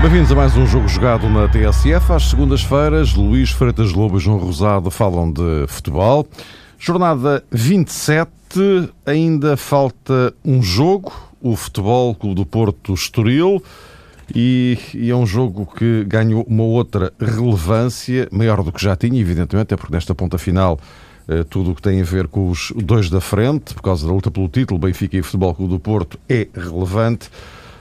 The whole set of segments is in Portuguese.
Bem-vindos a mais um jogo jogado na TSF. Às segundas-feiras, Luís Freitas Lobo e João Rosado falam de futebol. Jornada 27, ainda falta um jogo, o Futebol Clube do Porto Estoril, e, e, é um jogo que ganhou uma outra relevância, maior do que já tinha, evidentemente, é porque nesta ponta final eh, tudo o que tem a ver com os dois da frente, por causa da luta pelo título, Benfica e Futebol Clube do Porto, é relevante.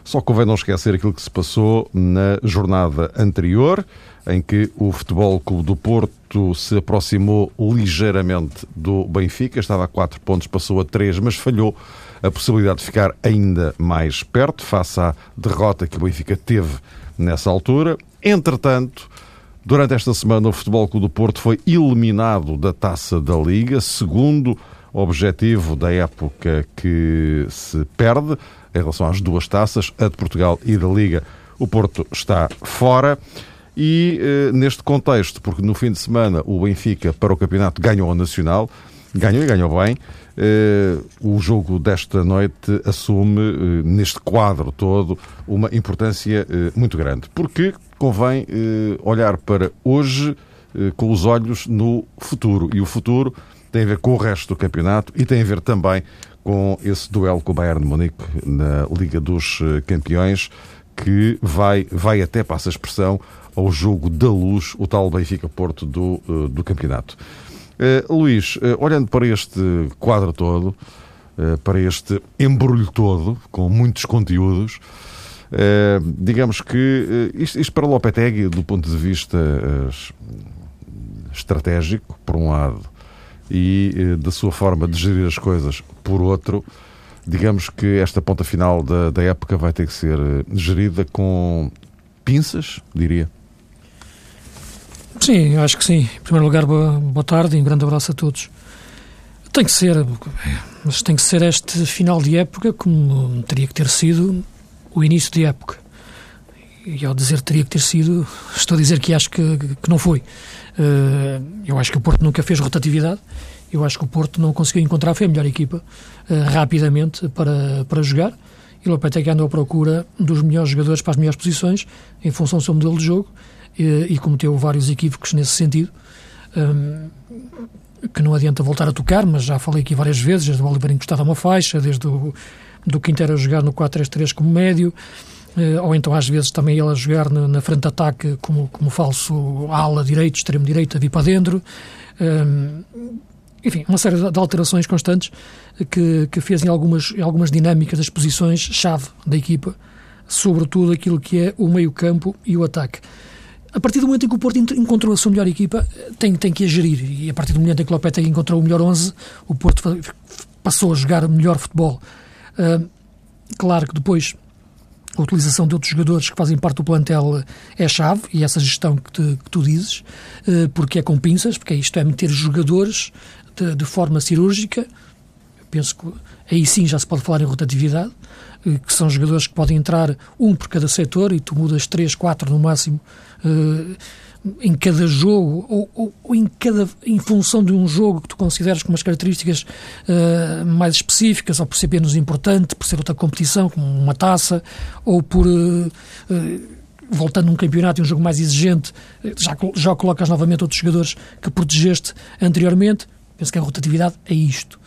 Só convém não esquecer aquilo que se passou na jornada anterior, em que o Futebol Clube do Porto se aproximou ligeiramente do Benfica, estava a 4 pontos, passou a 3, mas falhou a possibilidade de ficar ainda mais perto, face à derrota que o Benfica teve nessa altura. Entretanto, durante esta semana, o Futebol Clube do Porto foi eliminado da taça da Liga, segundo objetivo da época que se perde em relação às duas taças, a de Portugal e da Liga. O Porto está fora. E eh, neste contexto, porque no fim de semana o Benfica para o campeonato ganhou o Nacional, ganhou e ganhou bem, o jogo desta noite assume, eh, neste quadro todo, uma importância eh, muito grande. Porque convém eh, olhar para hoje eh, com os olhos no futuro. E o futuro tem a ver com o resto do campeonato e tem a ver também com esse duelo com o Bayern de Munique na Liga dos eh, Campeões, que vai, vai até, passa a expressão, ao jogo da luz, o tal Benfica-Porto do, eh, do campeonato. Uh, Luís, uh, olhando para este quadro todo, uh, para este embrulho todo, com muitos conteúdos, digamos que isto, isto, para Lopetegui, do ponto de vista estratégico, por um lado, e da sua forma de gerir as coisas por outro, digamos que esta ponta final da, da época vai ter que ser gerida com pinças, diria. Sim, acho que sim. Em primeiro lugar, boa, boa tarde e um grande abraço a todos. Tem que ser, mas tem que ser este final de época como teria que ter sido o início de época. E ao dizer teria que ter sido, estou a dizer que acho que, que não foi. Uh, eu acho que o Porto nunca fez rotatividade. Eu acho que o Porto não conseguiu encontrar, foi a melhor equipa, uh, rapidamente para, para jogar. E o Lopetegui andou à procura dos melhores jogadores para as melhores posições, em função do seu modelo de jogo, e, cometeu vários equívocos nesse sentido. Um, que não adianta voltar a tocar, mas já falei aqui várias vezes, desde o Oliver encostado a uma faixa, desde o do Quintero a jogar no 4-3-3 como médio, eh, ou então às vezes também ele a jogar na, frente de ataque como, como falso ala direito, extremo direito, a vir para dentro. Um, enfim, uma série de alterações constantes que, que fez em algumas, em algumas dinâmicas das posições-chave da equipa, sobretudo aquilo que é o meio-campo e o ataque. A partir do momento em que o Porto encontrou a sua melhor equipa, tem, tem que a gerir. E a partir do momento em que o Lopetegui encontrou o melhor 11, o Porto passou a jogar melhor futebol. Uh, claro que depois a utilização de outros jogadores que fazem parte do plantel é chave, e essa gestão que, te, que tu dizes, eh, porque é com pinças, porque isto é meter jogadores de, de, forma cirúrgica. Eu penso que aí sim já se pode falar em rotatividade, eh, que são jogadores que podem entrar um por cada setor e tu mudas três, quatro no máximo eh, em cada jogo ou, ou, ou, em cada em função de um jogo que tu consideras com umas características uh, mais específicas ou por ser menos importante, por ser outra competição, como uma taça, ou por uh, uh, voltando um campeonato e um jogo mais exigente, já, já colocas novamente outros jogadores que protegeste anteriormente. Penso que a rotatividade é isto.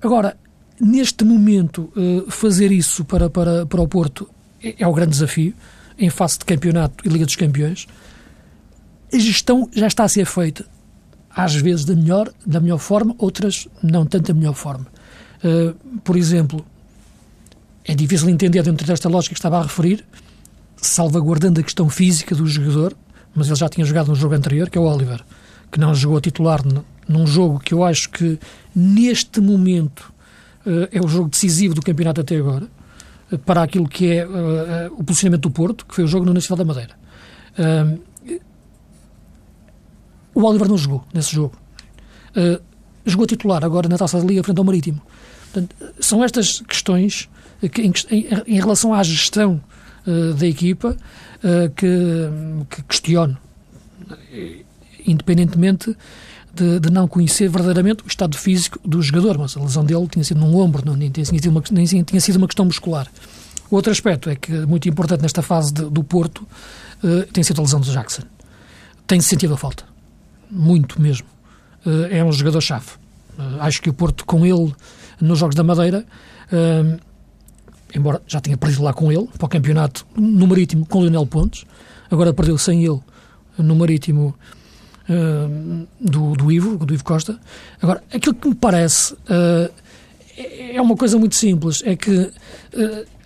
agora, neste momento, fazer isso para, para, para o Porto é, é o grande desafio em face de campeonato e Liga dos Campeões, a gestão já está a ser feita, às vezes da melhor, da melhor forma, outras não tanto da melhor forma. Uh, por exemplo, é difícil entender dentro desta lógica que estava a referir, salvaguardando a questão física do jogador, mas ele já tinha jogado no jogo anterior, que é o Oliver, que não jogou a titular num jogo que eu acho que neste momento é o jogo decisivo do campeonato até agora para aquilo que é uh, o posicionamento do Porto, que foi o jogo no Nacional da Madeira. O Oliver não jogou nesse jogo. jogou titular agora na Taça da Liga frente ao Marítimo. Portanto, são estas questões que, em, em, relação à gestão da equipa que, que questiono, independentemente de, de, não conhecer verdadeiramente o estado físico do jogador, mas a lesão dele tinha sido num ombro, não, nem, tinha sido uma, nem tinha sido uma questão muscular. Outro aspecto é que, muito importante nesta fase de, do Porto, uh, tem sido a lesão do Jackson. Tem-se sentido a falta. Muito mesmo. Uh, é um jogador-chave. Uh, acho que o Porto, com ele, nos Jogos da Madeira, embora já tenha perdido lá com ele, para o campeonato no Marítimo, com o Lionel Pontes, agora perdeu sem ele no Marítimo do, do Ivo, do Ivo Costa. Agora, aquilo que me parece é, é uma coisa muito simples, é que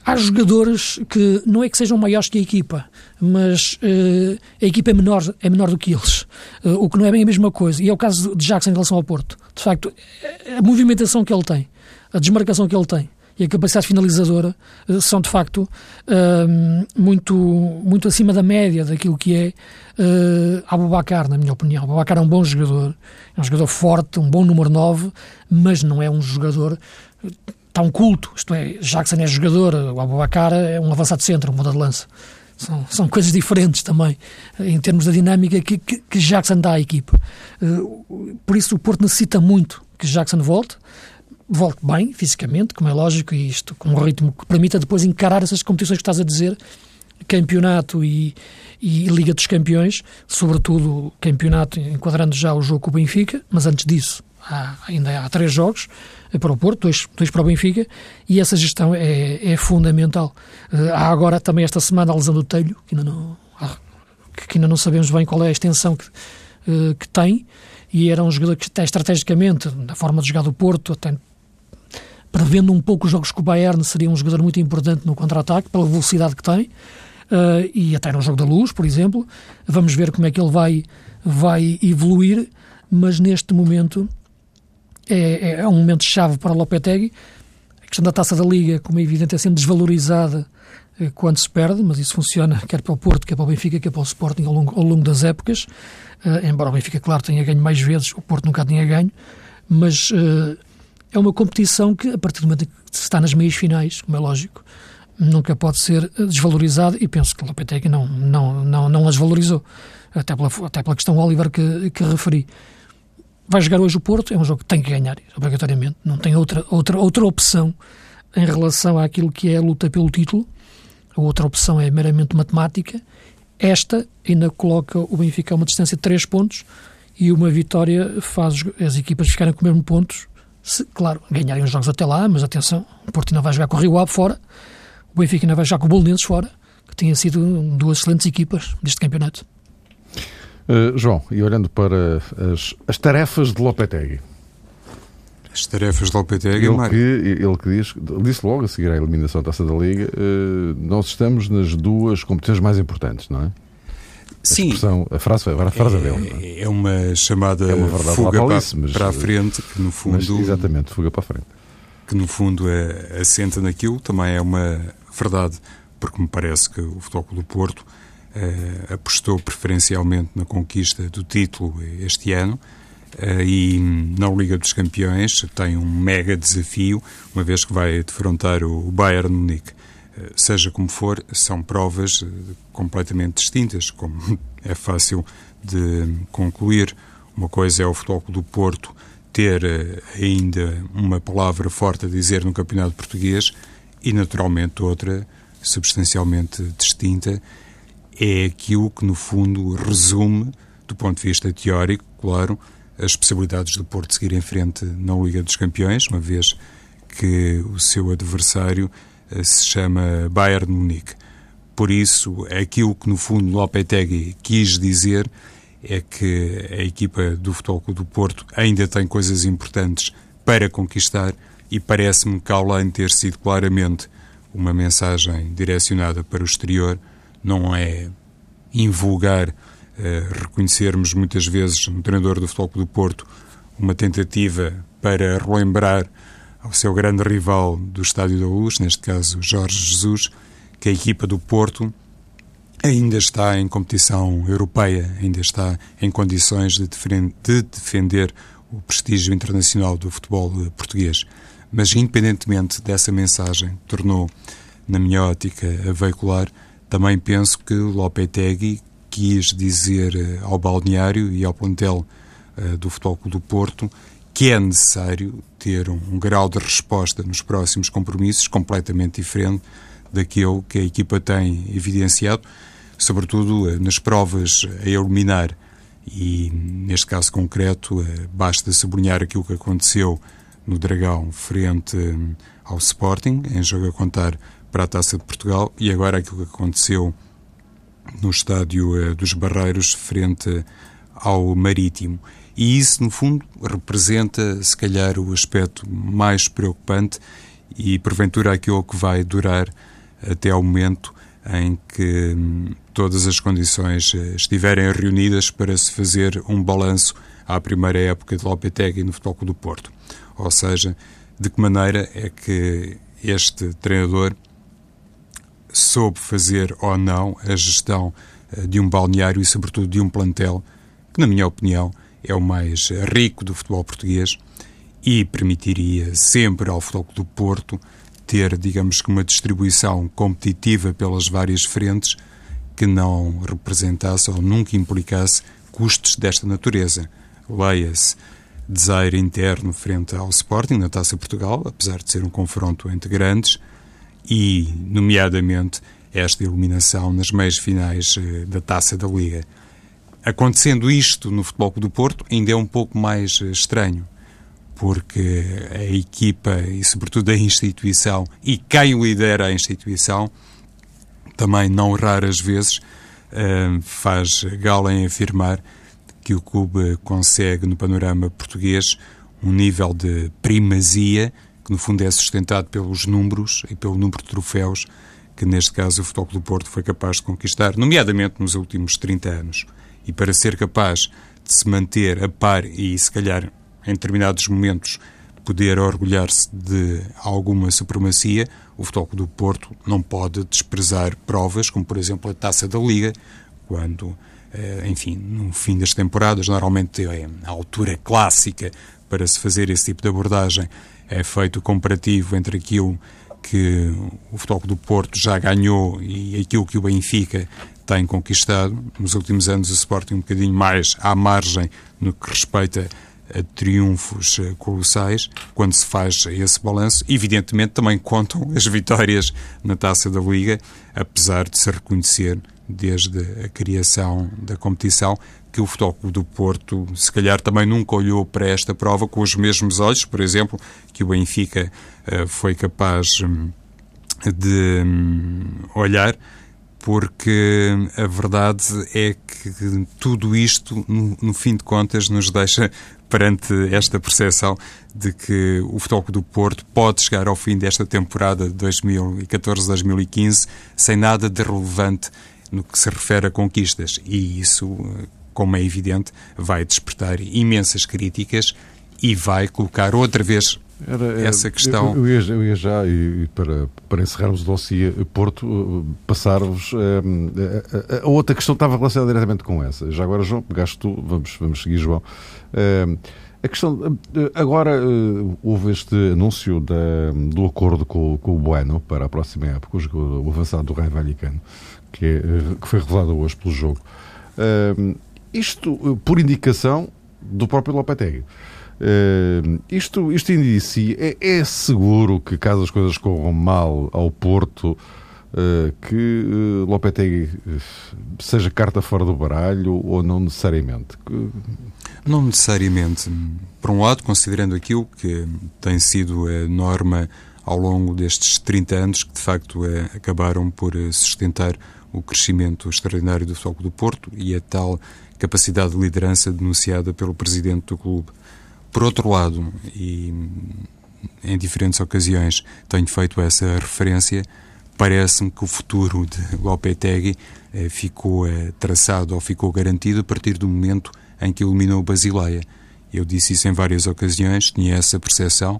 há jogadores que não é que sejam maiores que a equipa, mas uh, a equipa é menor, é menor do que eles, uh, o que não é bem a mesma coisa. E é o caso de Jackson em relação ao Porto. De facto, a movimentação que ele tem, a desmarcação que ele tem e a capacidade finalizadora uh, são, de facto, muito, muito acima da média daquilo que é uh, Abubacar, na minha opinião. Abubacar é um bom jogador, é um jogador forte, um bom número 9, mas não é um jogador tão culto, isto é, Jackson é jogador, o Abubacar é um avançado centro, um ponta de lança. São, são coisas diferentes também, em termos da dinâmica que, que, que Jackson dá à equipa. Por isso o Porto necessita muito que Jackson volte, volte bem, fisicamente, como é lógico, e isto com um ritmo que permita depois encarar essas competições que estás a dizer, campeonato e, e Liga dos Campeões, sobretudo campeonato enquadrando já o jogo com o Benfica, mas antes disso há, ainda há três jogos, para o Porto, dois, dois para o Benfica, e essa gestão é, é fundamental. Uh, há agora também esta semana a lesão do Telho, que ainda não, que ainda não sabemos bem qual é a extensão que, uh, que tem, e era um jogador que estrategicamente, na forma de jogar do Porto, até prevendo um pouco os jogos com o Bayern, seria um jogador muito importante no contra-ataque, pela velocidade que tem, uh, e até no jogo da luz, por exemplo. Vamos ver como é que ele vai, vai evoluir, mas neste momento é, é, um momento chave para o Lopetegui. A questão da taça da Liga, como é evidente, é sempre desvalorizada eh, quando se perde, mas isso funciona quer para o Porto, quer para o Benfica, quer para o Sporting ao longo, ao longo das épocas. Uh, embora o Benfica, claro, tenha ganho mais vezes, o Porto nunca tinha ganho, mas uh, é uma competição que, a partir do momento que se está nas meias finais, como é lógico, nunca pode ser desvalorizada e penso que o Lopetegui não, não, não, não as valorizou, até pela, até pela questão Oliver que, que referi vai jogar hoje o Porto, é um jogo que tem que ganhar, obrigatoriamente. Não tem outra, outra, outra opção em relação àquilo que é a luta pelo título. A outra opção é meramente matemática. Esta ainda coloca o Benfica a uma distância de 3 pontos e uma vitória faz as equipas ficarem com o mesmo pontos se, claro, ganharem os jogos até lá, mas atenção, o Porto ainda vai jogar com o Rio Ave fora, o Benfica ainda vai jogar com o Bolonenses fora, que tenha sido duas excelentes equipas deste campeonato. Uh, João, e olhando para as, as tarefas de Lopetegui. As tarefas de Lopetegui, ele que, ele que diz, disse logo a seguir à eliminação da Taça da Liga, uh, nós estamos nas duas competições mais importantes, não é? Sim. A, frase, a frase é, dele. É? é uma chamada é uma fuga para, mas, para a frente, que no fundo. Mas, exatamente, fuga para a frente. Que no fundo é, assenta naquilo, também é uma verdade, porque me parece que o Futebol do Porto uh, apostou preferencialmente na conquista do título este ano uh, e na Liga dos Campeões tem um mega desafio, uma vez que vai defrontar o Bayern Munique. Uh, seja como for, são provas completamente distintas, como é fácil de concluir. Uma coisa é o Futebol do Porto ter ainda uma palavra forte a dizer no Campeonato Português e, naturalmente, outra substancialmente distinta é aquilo que, no fundo, resume, do ponto de vista teórico, claro, as possibilidades do Porto seguir em frente na Liga dos Campeões, uma vez que o seu adversário eh, se chama Bayern Munique. Por isso, aquilo que, no fundo, Lopetegui quis dizer é que a equipa do Futebol Clube do Porto ainda tem coisas importantes para conquistar e parece-me que, além de ter sido claramente uma mensagem direcionada para o exterior, não é invulgar uh, reconhecermos muitas vezes no treinador do Futebol do Porto uma tentativa para relembrar ao seu grande rival do Estádio da Luz, neste caso Jorge Jesus, que a equipa do Porto ainda está em competição europeia, ainda está em condições de, de defender o prestígio internacional do futebol português. Mas, independentemente dessa mensagem, tornou, na minha ótica, a veicular, também penso que Lopetegui quis dizer eh, ao balneário e ao plantel uh, do Futebol Clube do Porto que é necessário ter um, um, grau de resposta nos próximos compromissos completamente diferente daquele que a equipa tem evidenciado, sobretudo uh, nas provas a eliminar. E, neste caso concreto, uh, basta sublinhar aquilo que aconteceu no Dragão frente ao Sporting, em jogo a contar para a Taça de Portugal, e agora aquilo que aconteceu no estádio eh, dos Barreiros, frente ao Marítimo. E isso, no fundo, representa, se calhar, o aspecto mais preocupante e, porventura, aquilo que vai durar até ao momento em que hum, todas as condições eh, estiverem reunidas para se fazer um balanço à primeira época de Lopetegui no Futebol Clube do Porto. Ou seja, de que maneira é que este treinador soube fazer ou não a gestão eh, de um balneário e, sobretudo, de um plantel que, na minha opinião, é o mais rico do futebol português e permitiria sempre ao Futebol do Porto ter, digamos que, uma distribuição competitiva pelas várias frentes que não representasse ou nunca implicasse custos desta natureza. Leia-se desaire interno frente ao Sporting na Taça Portugal, apesar de ser um confronto entre grandes, e, nomeadamente, esta eliminação nas meias finais eh, da Taça da Liga. Acontecendo isto no Futebol do Porto, ainda é um pouco mais eh, estranho, porque a equipa e, sobretudo, a instituição, e quem lidera a instituição, também não raras vezes eh, faz gala em afirmar que o clube consegue no panorama português um nível de primazia que no fundo é sustentado pelos números e pelo número de troféus que neste caso o Futebol do Porto foi capaz de conquistar, nomeadamente nos últimos 30 anos. E para ser capaz de se manter a par e se calhar em determinados momentos poder orgulhar-se de alguma supremacia, o Futebol do Porto não pode desprezar provas como por exemplo a Taça da Liga, quando eh, enfim, no fim das temporadas, normalmente é a altura clássica para se fazer esse tipo de abordagem é feito o comparativo entre aquilo que o Futebol do Porto já ganhou e aquilo que o Benfica tem conquistado. Nos últimos anos, o Sporting um bocadinho mais à margem no que respeita a triunfos eh, colossais. Quando se faz esse balanço, evidentemente também contam as vitórias na Taça da Liga, apesar de se reconhecer desde a criação da competição que o Futebol do Porto, se calhar, também nunca olhou para esta prova com os mesmos olhos, por exemplo, que o Benfica uh, foi capaz um, de um, olhar, porque a verdade é que tudo isto, no, no, fim de contas, nos deixa perante esta percepção de que o Futebol do Porto pode chegar ao fim desta temporada de 2014-2015 sem nada de relevante no que se refere a conquistas. E isso como é evidente, vai despertar imensas críticas e vai colocar outra vez era, era, essa questão. Eu, eu, ia, eu ia, já, e para, para encerrarmos o dossiê Porto, passar-vos. Eh, a, a, outra questão estava relacionada diretamente com essa. Já agora, João, pegaste tu, vamos, vamos seguir, João. Eh, a questão. Eh, agora houve este anúncio da, do acordo com, com o Bueno para a próxima época, o, avançado do Raio Valicano, que, é, que foi revelado hoje pelo jogo. Isto eh, por indicação do próprio Lopetegui. Uh, isto, isto indicia, é, é, seguro que caso as coisas corram mal ao Porto, uh, que uh, Lopetegui seja carta fora do baralho ou não necessariamente? Não necessariamente. Por um lado, considerando aquilo que tem sido a norma ao longo destes 30 anos, que de facto acabaram por sustentar o crescimento extraordinário do Futebol do Porto e a tal capacidade de liderança denunciada pelo presidente do clube. Por outro lado, e em diferentes ocasiões tenho feito essa referência, parece-me que o futuro de Lopetegui eh, ficou eh, traçado ou ficou garantido a partir do momento em que eliminou Basileia. Eu disse isso em várias ocasiões, tinha essa percepção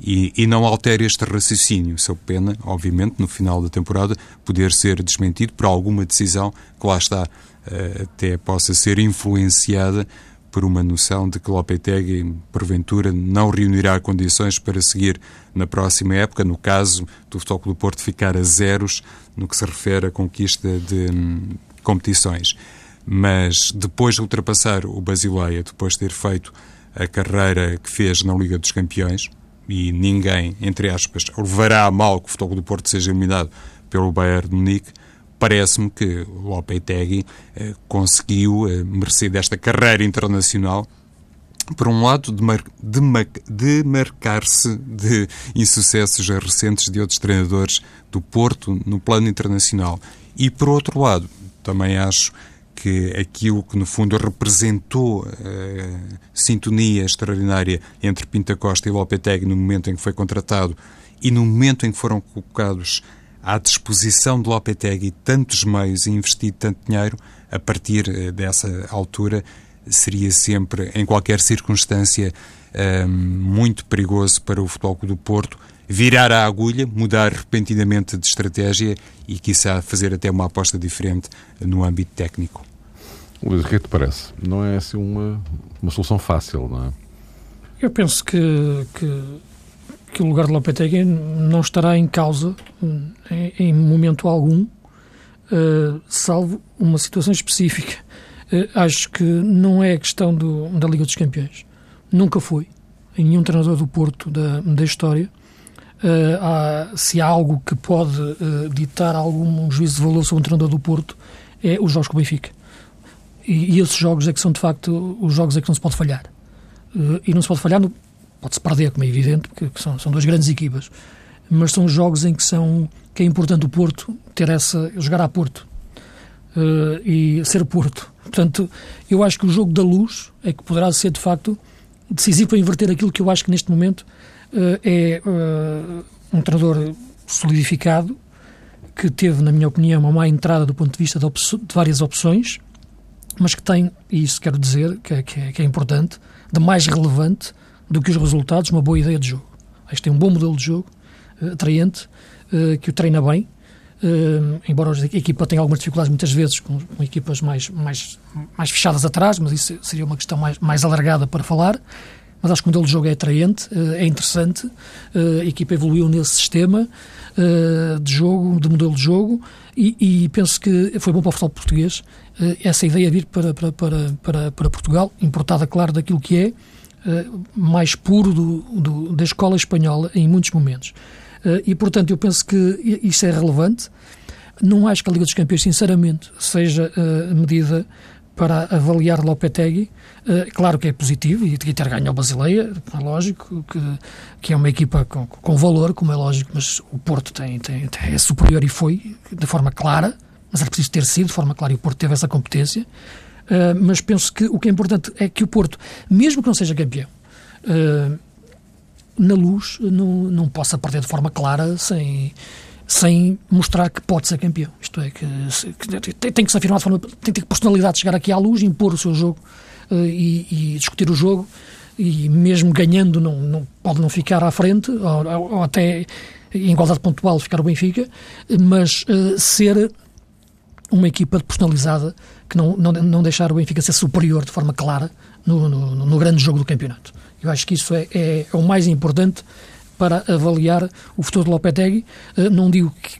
e, e não altere este raciocínio, sob pena, obviamente, no final da temporada, poder ser desmentido por alguma decisão que lá está, eh, até possa ser influenciada por uma noção de que Lopetegui, porventura, não reunirá condições para seguir na próxima época, no caso do Futebol do Porto ficar a zeros no que se refere à conquista de hum, competições. Mas depois de ultrapassar o Basileia, depois de ter feito a carreira que fez na Liga dos Campeões, e ninguém, entre aspas, levará a mal que o Futebol do Porto seja eliminado pelo Bayern de Munique, parece-me que o Lopetegui eh, conseguiu, eh, merecer desta carreira internacional, por um lado, demarcar-se de, de insucessos recentes de outros treinadores do Porto no plano internacional. E, por outro lado, também acho que aquilo que, no fundo, representou eh, sintonia extraordinária entre Pinta Costa e Lopetegui no momento em que foi contratado e no momento em que foram colocados à disposição de Lopetegui tantos meios e investido tanto dinheiro, a partir eh, dessa altura seria sempre, em qualquer circunstância, eh, muito perigoso para o Futebol Clube do Porto virar a agulha, mudar repentinamente de estratégia e, quiçá, fazer até uma aposta diferente no âmbito técnico. Luís, o que é que te parece? Não é assim uma, uma solução fácil, não é? Eu penso que, que que o lugar de Lopetegui não estará em causa em, momento algum, uh, salvo uma situação específica. Uh, acho que não é questão do, da Liga dos Campeões. Nunca foi. Em nenhum treinador do Porto da, da história. Uh, há, se há algo que pode ditar algum juízo de valor sobre um treinador do Porto, é os jogos com o Benfica. E, e esses jogos é que são, de facto, os jogos é que não se pode falhar. e não se pode falhar no, Pode-se perder, como é evidente, porque são, são duas grandes equipas. Mas são jogos em que, são, que é importante o Porto ter essa. jogar a Porto. Uh, e ser Porto. Portanto, eu acho que o jogo da luz é que poderá ser, de facto, decisivo para inverter aquilo que eu acho que neste momento uh, é uh, um treinador solidificado, que teve, na minha opinião, uma má entrada do ponto de vista de, de várias opções, mas que tem, e isso quero dizer que é, que é, que é importante, de mais relevante, do que os resultados, uma boa ideia de jogo. Acho que tem um bom modelo de jogo, uh, atraente, uh, que o treina bem, uh, embora a equipa tenha algumas dificuldades muitas vezes com, com, equipas mais, mais, mais fechadas atrás, mas isso seria uma questão mais, mais alargada para falar. Mas acho que o modelo de jogo é atraente, é interessante, a equipa evoluiu nesse sistema de jogo, de modelo de jogo, e, e penso que foi bom para o futebol português essa ideia vir para, para, para, para, para Portugal, importada, claro, daquilo que é, eh, mais puro do, do, da escola espanhola em muitos momentos. Uh, e, portanto, eu penso que isso é relevante. Não acho que a Liga dos Campeões, sinceramente, seja uh, medida para avaliar Lopetegui. Uh, claro que é positivo e ter ganho ao Basileia, é lógico, que, que é uma equipa com, com valor, como é lógico, mas o Porto tem, tem, tem, é superior e foi de forma clara, mas era preciso ter sido de forma clara e o Porto teve essa competência. Uh, mas penso que o que é importante é que o Porto, mesmo que não seja campeão, uh, na luz, não, não possa perder de forma clara sem, sem mostrar que pode ser campeão. Isto é, que, que tem, tem, que se afirmar de forma. tem que ter personalidade de chegar aqui à luz, impor o seu jogo uh, e, e, discutir o jogo. E mesmo ganhando, não, não pode não ficar à frente, ou, ou até em igualdade pontual ficar o Benfica, mas ser uma equipa personalizada que não, não, não deixar o Benfica ser superior de forma clara no, no, no grande jogo do campeonato. Eu acho que isso é, é, é, o mais importante para avaliar o futuro de Lopetegui. Eh, não digo que,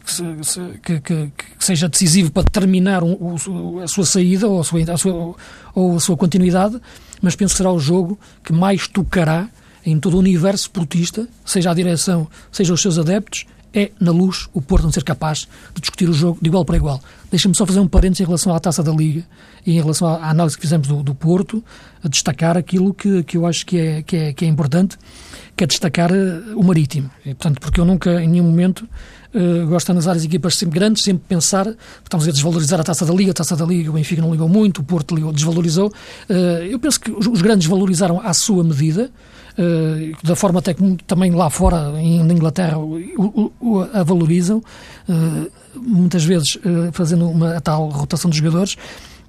que, que, que seja decisivo para determinar um, a sua saída ou a sua, a sua, ou a sua continuidade, mas penso que será o jogo que mais tocará em todo o universo portista, seja a direção, seja os seus adeptos, é, na luz, o Porto não ser capaz de discutir o jogo de igual para igual. Deixa-me só fazer um parênteses em relação à taça da Liga e em relação à análise que fizemos do, do Porto, a destacar aquilo que, que eu acho que é, que, é, que é importante, que é destacar uh, o Marítimo. E, portanto, porque eu nunca, em nenhum momento, uh, gosto de analisar as equipas sempre grandes, sempre pensar, estamos a desvalorizar a taça da Liga, a taça da Liga, o Benfica não ligou muito, o Porto ligou, desvalorizou. Uh, eu penso que os, os grandes valorizaram à sua medida, da forma até que também lá fora, na Inglaterra, a valorizam, uh, muitas vezes uh, fazendo uma tal rotação de jogadores,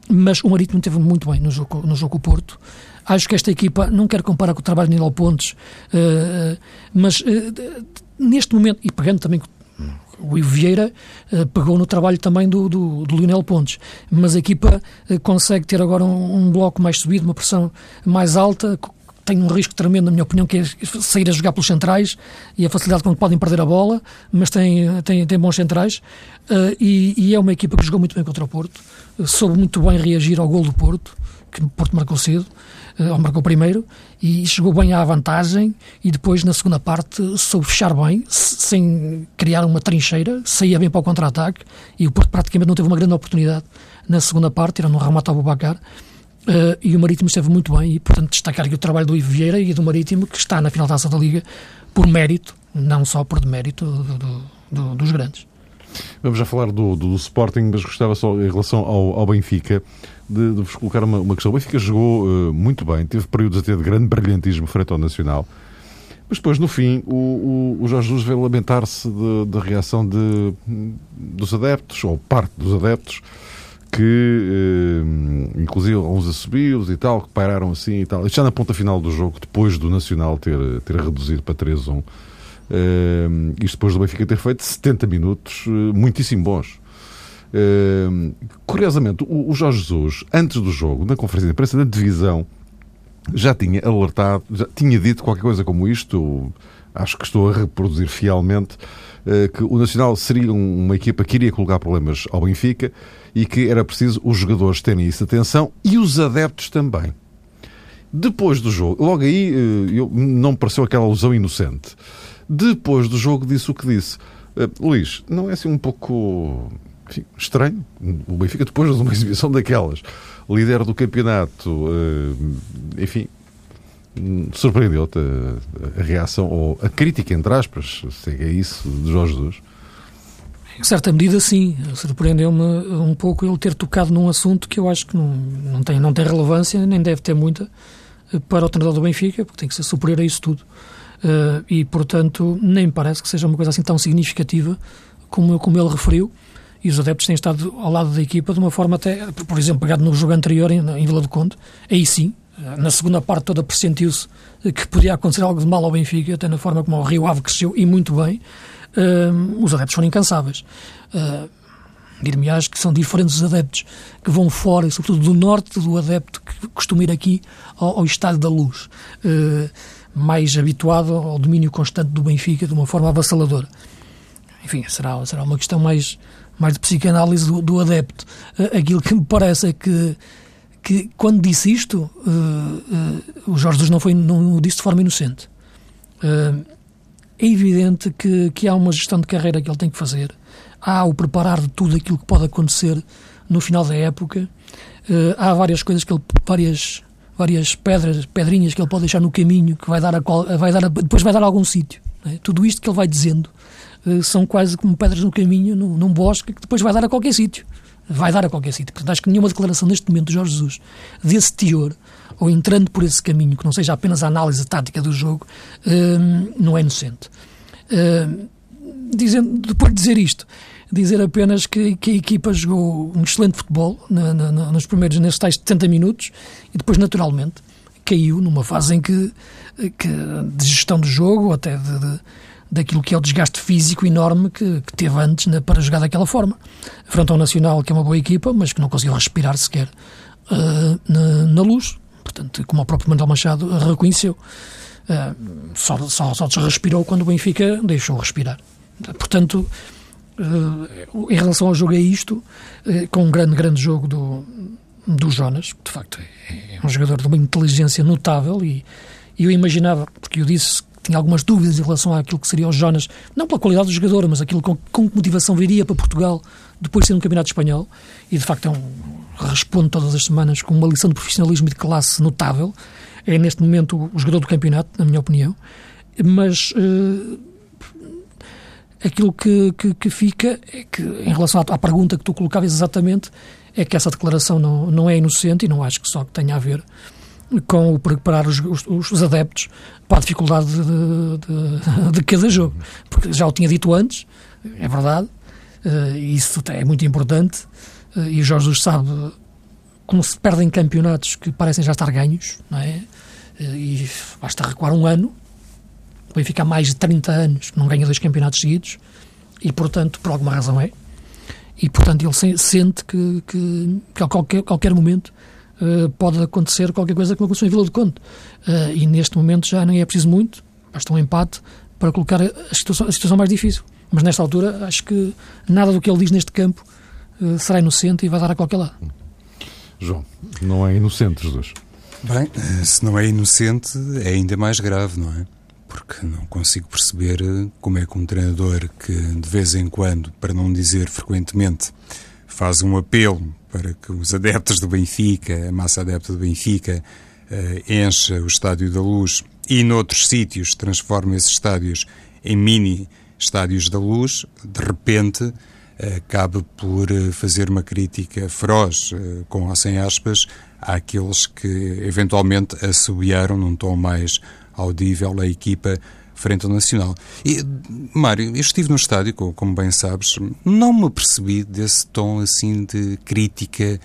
mas o Marítimo teve muito bem no jogo, no jogo Porto. Acho que esta equipa, não quero comparar com o trabalho de Nilo Pontes, mas neste momento, e pegando também O Ivo Vieira pegou no trabalho também do, do, do Lionel Pontes, mas a equipa consegue ter agora um, um, bloco mais subido, uma pressão mais alta, tem um risco tremendo, na minha opinião, que é sair a jogar pelos centrais e a facilidade com que podem perder a bola, mas tem, tem, tem bons centrais. Uh, e, e, é uma equipa que jogou muito bem contra o Porto, soube muito bem reagir ao gol do Porto, que o Porto marcou cedo, uh, ou marcou primeiro, e chegou bem à vantagem e depois na segunda parte soube fechar bem, sem criar uma trincheira, saía bem para o contra-ataque e o Porto praticamente não teve uma grande oportunidade na segunda parte, era no remate ao Bubacar, Uh, e o Marítimo esteve muito bem e, portanto, destacar aqui o trabalho do Ivo Vieira e do Marítimo, que está na final da da Liga por mérito, não só por demérito do, do, do, dos grandes. Vamos já falar do, do, Sporting, mas gostava só, em relação ao, ao Benfica, de, de, vos colocar uma, uma, questão. O Benfica jogou uh, muito bem, teve períodos até de grande brilhantismo frente ao Nacional, mas depois, no fim, o, o, o Jorge Jesus veio lamentar-se da reação de, dos adeptos, ou parte dos adeptos, que eh, inclusive alguns assobios e tal, que pararam assim e tal. Já na ponta final do jogo, depois do Nacional ter, ter reduzido para 3-1. Eh, isto depois do Benfica ter feito 70 minutos eh, muitíssimo bons. Uh, curiosamente, o, o, Jorge Jesus, antes do jogo, na conferência de imprensa da divisão, já tinha alertado, já tinha dito qualquer coisa como isto, acho que estou a reproduzir fielmente, que o Nacional seria uma equipa que iria colocar problemas ao Benfica e que era preciso os jogadores terem isso atenção e os adeptos também. Depois do jogo, logo aí eh, eu, não me pareceu aquela alusão inocente. Depois do jogo disse o que disse. Uh, Luís, não é assim um pouco enfim, estranho? O Benfica depois de uma exibição daquelas, líder do campeonato, uh, enfim, surpreendeu-te a, a, reação, ou a crítica, entre aspas, se é isso, de Jorge Jesus? Em certa medida, sim. Surpreendeu-me um pouco ele ter tocado num assunto que eu acho que não, não, tem, não tem relevância, nem deve ter muita, para o treinador do Benfica, porque tem que ser superior a isso tudo. Uh, e, portanto, nem parece que seja uma coisa assim tão significativa como, como ele referiu. E os adeptos têm estado ao lado da equipa de uma forma até, por exemplo, pegado no jogo anterior em, em Vila do Conde, aí sim, na segunda parte toda pressentiu-se que podia acontecer algo de mal ao Benfica, até na forma como o Rio Ave cresceu, e muito bem uh, os adeptos foram incansáveis. Uh, Dir-me que são diferentes os adeptos que vão fora, e sobretudo do norte, do adepto que costuma ir aqui ao, ao Estádio da Luz, uh, mais habituado ao domínio constante do Benfica de uma forma avassaladora. Enfim, será, será uma questão mais, mais de psicanálise do, do adepto. Aquilo que me parece é que, que quando disse isto, uh, o Jorge Jesus não, foi, não o disse de forma inocente. Uh, é evidente que, que há uma gestão de carreira que ele tem que fazer. Há o preparar de tudo aquilo que pode acontecer no final da época. Uh, há várias coisas que ele, várias, várias pedras, pedrinhas que ele pode deixar no caminho que vai dar a qual, vai dar a, depois vai dar a algum sítio. É? Tudo isto que ele vai dizendo uh, são quase como pedras no caminho, num bosque, que depois vai dar a qualquer sítio. Vai dar a qualquer sítio. Portanto, acho que nenhuma declaração neste momento de Jorge Jesus desse teor ou entrando por esse caminho, que não seja apenas a análise tática do jogo, uh, não é inocente. Uh, dizendo, depois de dizer isto, dizer apenas que, que, a equipa jogou um excelente futebol na, na, nos primeiros, nesses tais 70 minutos e depois, naturalmente, caiu numa fase em que, que de gestão do jogo, até de, de, daquilo que é o desgaste físico enorme que, que teve antes né, para jogar daquela forma. Frente ao Nacional, que é uma boa equipa, mas que não conseguiu respirar sequer uh, na, na, luz. Portanto, como o próprio Manuel Machado reconheceu, uh, só, só, só respirou quando o Benfica deixou respirar. Portanto, uh, em relação ao jogo é isto, com um grande, grande jogo do, do Jonas, que de facto é, é um jogador de uma inteligência notável e, eu imaginava, porque eu disse tinha algumas dúvidas em relação àquilo que seria o Jonas, não pela qualidade do jogador, mas aquilo com, com que motivação viria para Portugal depois de ser um campeonato espanhol, e de facto é um, responde todas as semanas com uma lição de profissionalismo e de classe notável. É neste momento o jogador do campeonato, na minha opinião. Mas uh, aquilo que, que, que, fica é que, em relação à, à, pergunta que tu colocavas exatamente, é que essa declaração não, não é inocente e não acho que só tenha a ver com o preparar os, os, os adeptos para a dificuldade de, de, de, cada jogo. Porque já o tinha dito antes, é verdade, uh, isso é muito importante, eh, e o Jorge Jesus sabe como se perdem campeonatos que parecem já estar ganhos, não é? Eh, e basta recuar um ano, Benfica há mais de 30 anos não ganha dois campeonatos seguidos, e, portanto, por alguma razão é. E, portanto, ele sente que, que, que a qualquer, qualquer momento uh, pode acontecer qualquer coisa que aconteceu em Vila do Conde. Uh, e neste momento já não é preciso muito, basta um empate para colocar a situação, a situação mais difícil. Mas nesta altura, acho que nada do que ele diz neste campo uh, será inocente e vai dar a qualquer lado. João, não é inocente, Jesus. Bem, se não é inocente, é ainda mais grave, não é? Porque não consigo perceber como é que um treinador que de vez em quando, para não dizer frequentemente, faz um apelo para que os adeptos do Benfica, a massa adepta do Benfica, uh, encha o Estádio da Luz e noutros sítios transforma esses estádios em mini estádios da luz, de repente acaba por eh, fazer uma crítica feroz, eh, com ou sem aspas, àqueles que eventualmente assobiaram num tom mais audível a equipa frente ao Nacional. E, Mário, eu estive no estádio, como bem sabes, não me percebi desse tom assim de crítica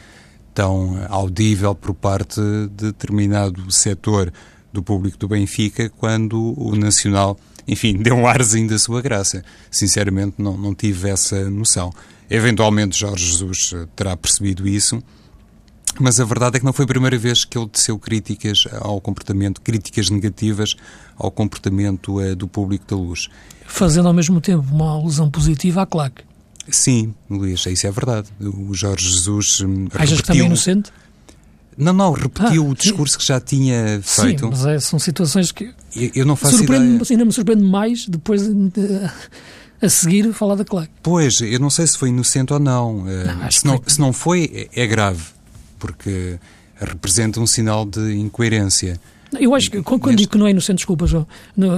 tão audível por parte de determinado setor do público do Benfica quando o Nacional, enfim, deu um arzinho da sua graça. Sinceramente, não, não tive essa noção. Eventualmente, Jorge Jesus terá percebido isso mas a verdade é que não foi a primeira vez que ele teceu críticas ao comportamento, críticas negativas ao comportamento uh, do público da luz. Fazendo ao mesmo tempo uma alusão positiva à claque. Sim, Luís, isso é verdade. O Jorge Jesus. Hum, Achas repetiu... que também é inocente? Não, não, repetiu ah, o discurso sim. que já tinha feito. Sim, mas é, são situações que. Eu, eu não faço ideia. Ainda me surpreende mais depois de, a seguir falar da claque. Pois, eu não sei se foi inocente ou não. Eh, não se, não, foi... se não foi, é, é grave porque representa um sinal de incoerência. Eu acho que quando Neste... digo que não é inocente, desculpa, João,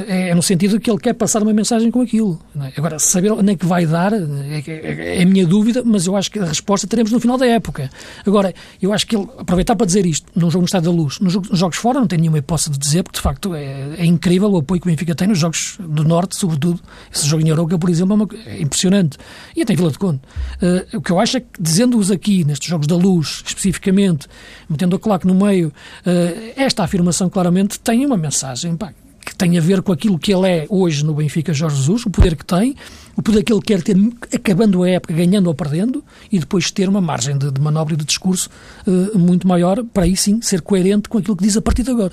é, é no sentido que ele quer passar uma mensagem com aquilo. É? Agora, saber onde é que vai dar é, é, é, a minha dúvida, mas eu acho que a resposta teremos no final da época. Agora, eu acho que ele, aproveitar para dizer isto, num jogo no Estado da Luz, nos jogos fora não tem nenhuma hipótese de dizer, porque de facto é, é, incrível o apoio que o Benfica tem nos jogos do Norte, sobretudo. Esse jogo em Aroca, por exemplo, é, uma, é impressionante. E até em Vila de Conde. Uh, o que eu acho é que, dizendo-os aqui, nestes jogos da Luz, especificamente, metendo a claque no meio, uh, esta afirmação, claro, claramente tem uma mensagem pá, que tem a ver com aquilo que ele é hoje no Benfica Jorge Jesus, o poder que tem, o poder que ele quer ter acabando a época, ganhando ou perdendo, e depois ter uma margem de, de manobra e de discurso uh, muito maior, para aí sim ser coerente com aquilo que diz a partir de agora.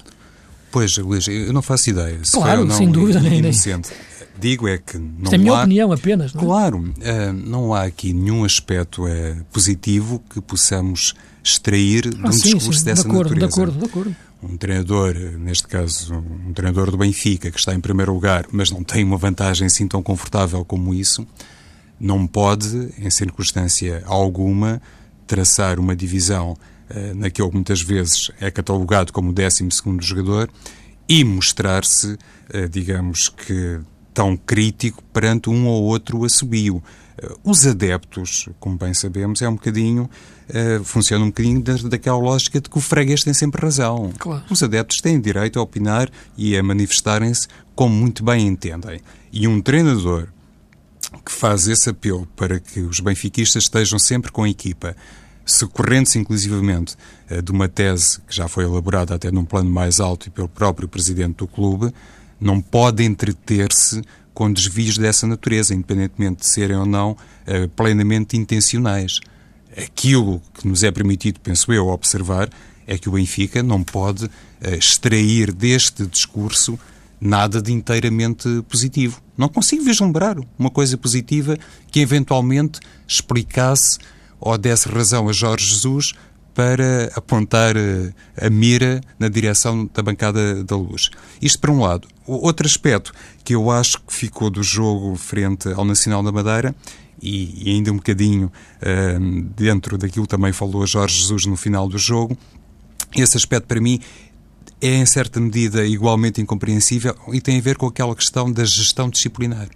Pois, Luís, eu não faço ideia. Se claro, sem dúvida. Nem, nem. Digo é que não Isto é a minha há... opinião apenas. Não é? Claro, uh, não há aqui nenhum aspecto uh, positivo que possamos extrair ah, de um sim, discurso sim, dessa de acordo, natureza. De acordo, de acordo um treinador, neste caso um treinador do Benfica, que está em primeiro lugar, mas não tem uma vantagem assim tão confortável como isso, não pode, em circunstância alguma, traçar uma divisão uh, naquele que muitas vezes é catalogado como o 12 jogador e mostrar-se, uh, digamos que, tão crítico perante um ou outro assobio. Uh, os adeptos, como bem sabemos, é um bocadinho uh, funciona um bocadinho daquela lógica de que o freguês tem sempre razão. Claro. Os adeptos têm direito a opinar e a manifestarem-se como muito bem entendem. E um treinador que faz esse apelo para que os benfiquistas estejam sempre com a equipa, socorrendo-se inclusivamente uh, de uma tese que já foi elaborada até num plano mais alto e pelo próprio presidente do clube, não pode entreter-se com desvios dessa natureza, independentemente de serem ou não uh, plenamente intencionais aquilo que nos é permitido, penso eu, observar é que o Benfica não pode uh, extrair deste discurso nada de inteiramente positivo. Não consigo vislumbrar uma coisa positiva que eventualmente explicasse ou desse razão a Jorge Jesus para apontar uh, a mira na direção da bancada da luz. Isto por um lado. Outro aspecto que eu acho que ficou do jogo frente ao Nacional da Madeira e, e ainda um bocadinho uh, dentro daquilo também falou Jorge Jesus no final do jogo, esse aspecto para mim é em certa medida igualmente incompreensível e tem a ver com aquela questão da gestão disciplinar.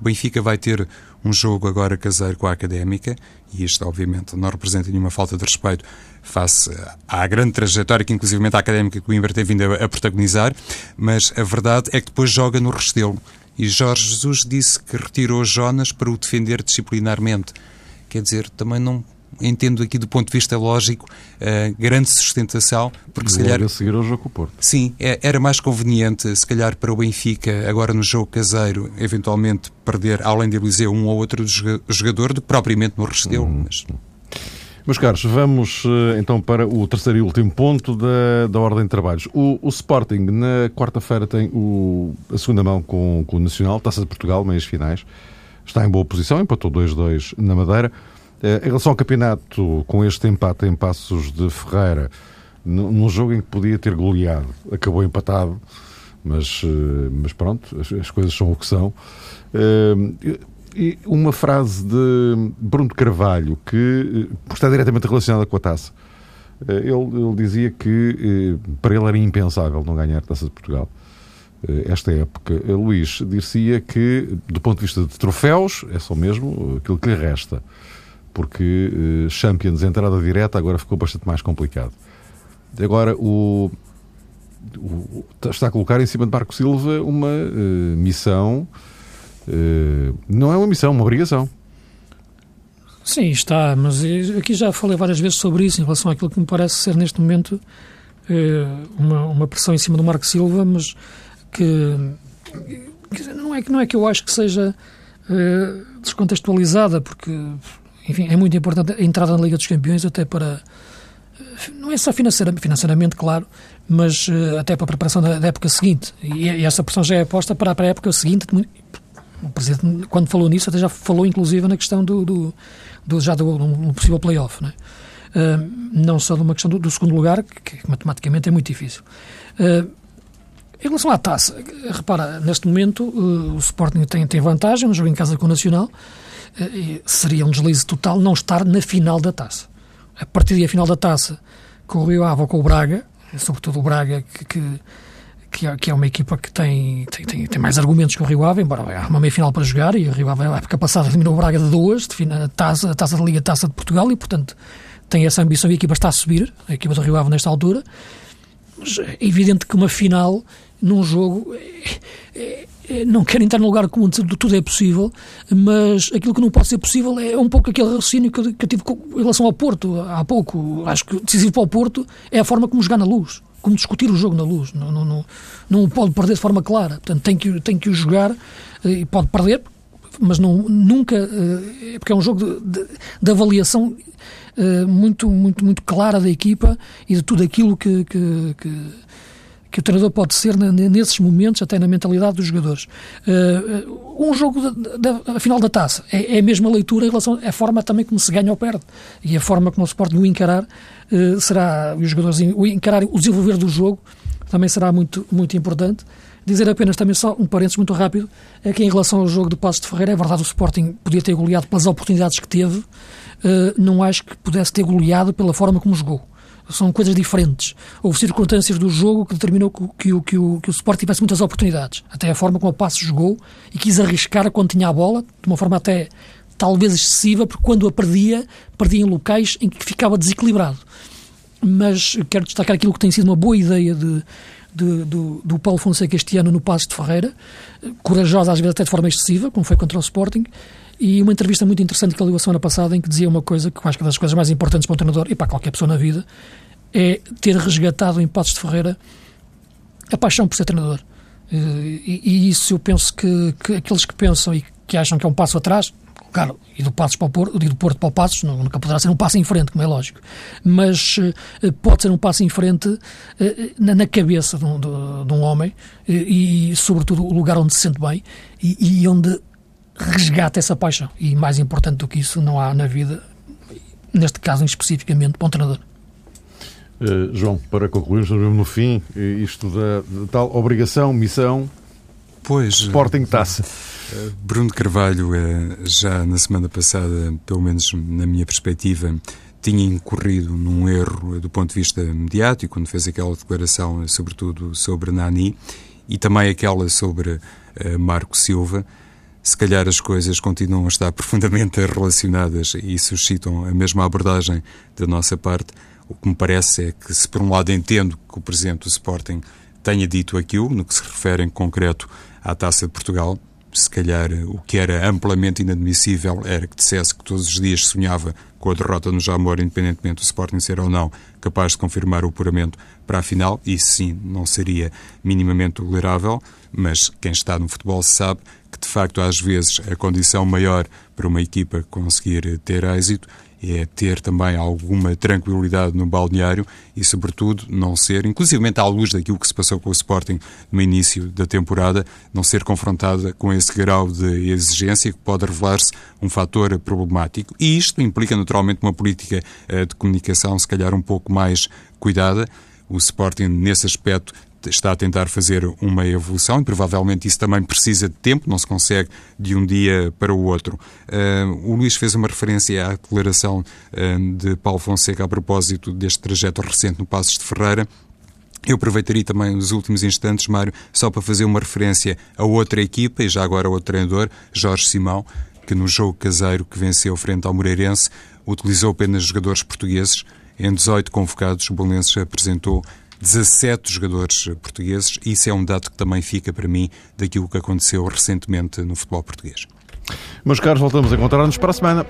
O Benfica vai ter um jogo agora caseiro com a Académica, e isto obviamente não representa nenhuma falta de respeito face à grande trajetória que inclusivamente a Académica Coimbra tem vindo a protagonizar, mas a verdade é que depois joga no Restelo. E Jorge Jesus disse que retirou Jonas para o defender disciplinarmente. Quer dizer, também não, entendo aqui do ponto de vista lógico, grande sustentação, porque se calhar... a seguir ao jogo com o Porto. Sim, é, era mais conveniente, se calhar, para o Benfica, agora no jogo caseiro, eventualmente perder, além de Eliseu, um ou outro jogador, do que propriamente no Resteu. Uhum. Mas... Meus caros, vamos eh, então para o terceiro e último ponto da, da ordem de trabalhos. O, o Sporting, na quarta-feira, tem o, a segunda mão com, com o Nacional, Taça de Portugal, meias finais. Está em boa posição, empatou 2-2 na Madeira. Eh, em relação ao campeonato, com este empate em Passos de Ferreira, num jogo em que podia ter goleado, acabou empatado, mas, eh, mas pronto, as, as coisas são o que são. Uma frase de Bruno Carvalho, que está diretamente relacionada com a taça. Eh, ele, ele, dizia que eh, para ele era impensável não ganhar a taça de Portugal eh, esta época. Luís dir-se-ia que, do ponto de vista de troféus, é só mesmo aquilo que lhe resta. Porque Champions, entrada direta, agora ficou bastante mais complicado. Agora, o, o está a colocar em cima de Marco Silva uma uh, missão eh, não é uma missão, é uma obrigação. Sim, está, mas aqui já falei várias vezes sobre isso, em relação àquilo que me parece ser neste momento eh, uma, uma pressão em cima do Marco Silva, mas que, que não, é, não é que eu acho que seja eh, descontextualizada, porque enfim, é muito importante a entrada na Liga dos Campeões, até para. Não é só financeiramente, claro, mas até para a preparação da, época seguinte. E, e, essa pressão já é posta para, para a época seguinte, o Presidente, quando falou nisso, até já falou inclusive na questão do, do, do já do, do possível playoff, não, é? uh, não só de uma questão do, do, segundo lugar, que, que matematicamente é muito difícil. Uh, em relação à taça, repara, neste momento uh, o Sporting tem, tem vantagem no jogo em casa com o Nacional, seria um deslize total não estar na final da taça. A partir da final da taça, com o Rio Ave com o Braga, sobretudo o Braga que, que que que é uma equipa que tem, tem, tem, tem, mais argumentos que o Rio Ave, embora há uma meia-final para jogar, e o Rio Ave, a época passada, eliminou o Braga de duas, de a taça, taça da Liga, taça de Portugal, e, portanto, tem essa ambição e a equipa está a subir, a equipa do Rio Ave nesta altura, mas é evidente que uma final, num jogo, é, é, é não quero entrar no lugar comum de tudo é possível, mas aquilo que não pode ser possível é um pouco aquele raciocínio que eu, que eu tive em relação ao Porto há pouco. Acho que decisivo para o Porto é a forma como jogar na luz como discutir o jogo na luz. Não, não, não, não o pode perder de forma clara. Portanto, tem que, tem que o jogar eh, e pode perder, mas não, nunca. Eh, porque é um jogo de, de, de avaliação eh, muito, muito, muito clara da equipa e de tudo aquilo que, que, que que o treinador pode ser nesses momentos, até na mentalidade dos jogadores. Uh, um jogo da, da, final da taça é, é, a mesma leitura em relação à forma também como se ganha ou perde. E a forma como o Sporting o encarar uh, será, os jogadores o encarar, o desenvolver do jogo também será muito, muito importante. Dizer apenas também só um parênteses muito rápido, é que em relação ao jogo do Passo de Ferreira, é verdade o Sporting podia ter goleado pelas oportunidades que teve, uh, não acho que pudesse ter goleado pela forma como jogou são coisas diferentes. Houve circunstâncias do jogo que determinou que, que, que, o, que o Sport tivesse muitas oportunidades. Até a forma como o Passo jogou e quis arriscar quando tinha a bola, de uma forma até talvez excessiva, porque quando a perdia, perdia em locais em que ficava desequilibrado. Mas quero destacar aquilo que tem sido uma boa ideia de, de, do, do Paulo Fonseca este ano no Passo de Ferreira, corajosa às vezes até de forma excessiva, como foi contra o Sporting, e uma entrevista muito interessante que ele deu a semana passada em que dizia uma coisa que eu acho que é das coisas mais importantes para um treinador e para qualquer pessoa na vida é ter resgatado em Passos de Ferreira a paixão por ser treinador. E, e isso eu penso que, que, aqueles que pensam e que acham que é um passo atrás, claro, e do Passos para o Porto, e do Porto para o Passos, nunca poderá ser um passo em frente, como é lógico, mas uh, pode ser um passo em frente uh, na, na, cabeça de um, de, de um homem uh, e, sobretudo, o lugar onde se sente bem e, e onde resgata essa paixão. E mais importante do que isso, não há na vida, neste caso especificamente, para um treinador. Uh, João, para concluirmos no fim, eh, isto da, da tal obrigação, missão, pois, Sporting Taça. Bruno Carvalho, uh, já na semana passada, pelo menos na minha perspectiva, tinha incorrido num erro do ponto de vista mediático, quando fez aquela declaração, sobretudo sobre Nani, e também aquela sobre Marco Silva se calhar as coisas continuam a estar profundamente relacionadas e suscitam a mesma abordagem da nossa parte. O que me parece é que, se por um lado entendo que o Presidente do Sporting tenha dito aquilo, no que se refere em concreto à Taça de Portugal, se calhar o que era amplamente inadmissível era que dissesse que todos os dias sonhava com a derrota no Jamor, independentemente do Sporting ser ou não capaz de confirmar o apuramento para a final. Isso sim não seria minimamente tolerável, mas quem está no futebol sabe que de facto às vezes a condição maior para uma equipa conseguir ter êxito é ter também alguma tranquilidade no balneário e, sobretudo, não ser, inclusivamente à luz daquilo que se passou com o Sporting no início da temporada, não ser confrontada com esse grau de exigência que pode revelar-se um fator problemático. E isto implica, naturalmente, uma política eh, de comunicação, se calhar, um pouco mais cuidada. O Sporting, nesse aspecto, está a tentar fazer uma evolução e provavelmente isso também precisa de tempo, não se consegue de um dia para o outro. Uh, o Luís fez uma referência à declaração uh, de Paulo Fonseca a propósito deste trajeto recente no Passos de Ferreira. Eu aproveitaria também os últimos instantes, Mário, só para fazer uma referência a outra equipa e já agora ao outro treinador, Jorge Simão, que no jogo caseiro que venceu frente ao Moreirense utilizou apenas jogadores portugueses. Em 18 convocados, o Bolenses apresentou 17 jogadores portugueses. Isso é um dado que também fica para mim daquilo que aconteceu recentemente no futebol português. Meus caros, voltamos a encontrar-nos para a semana.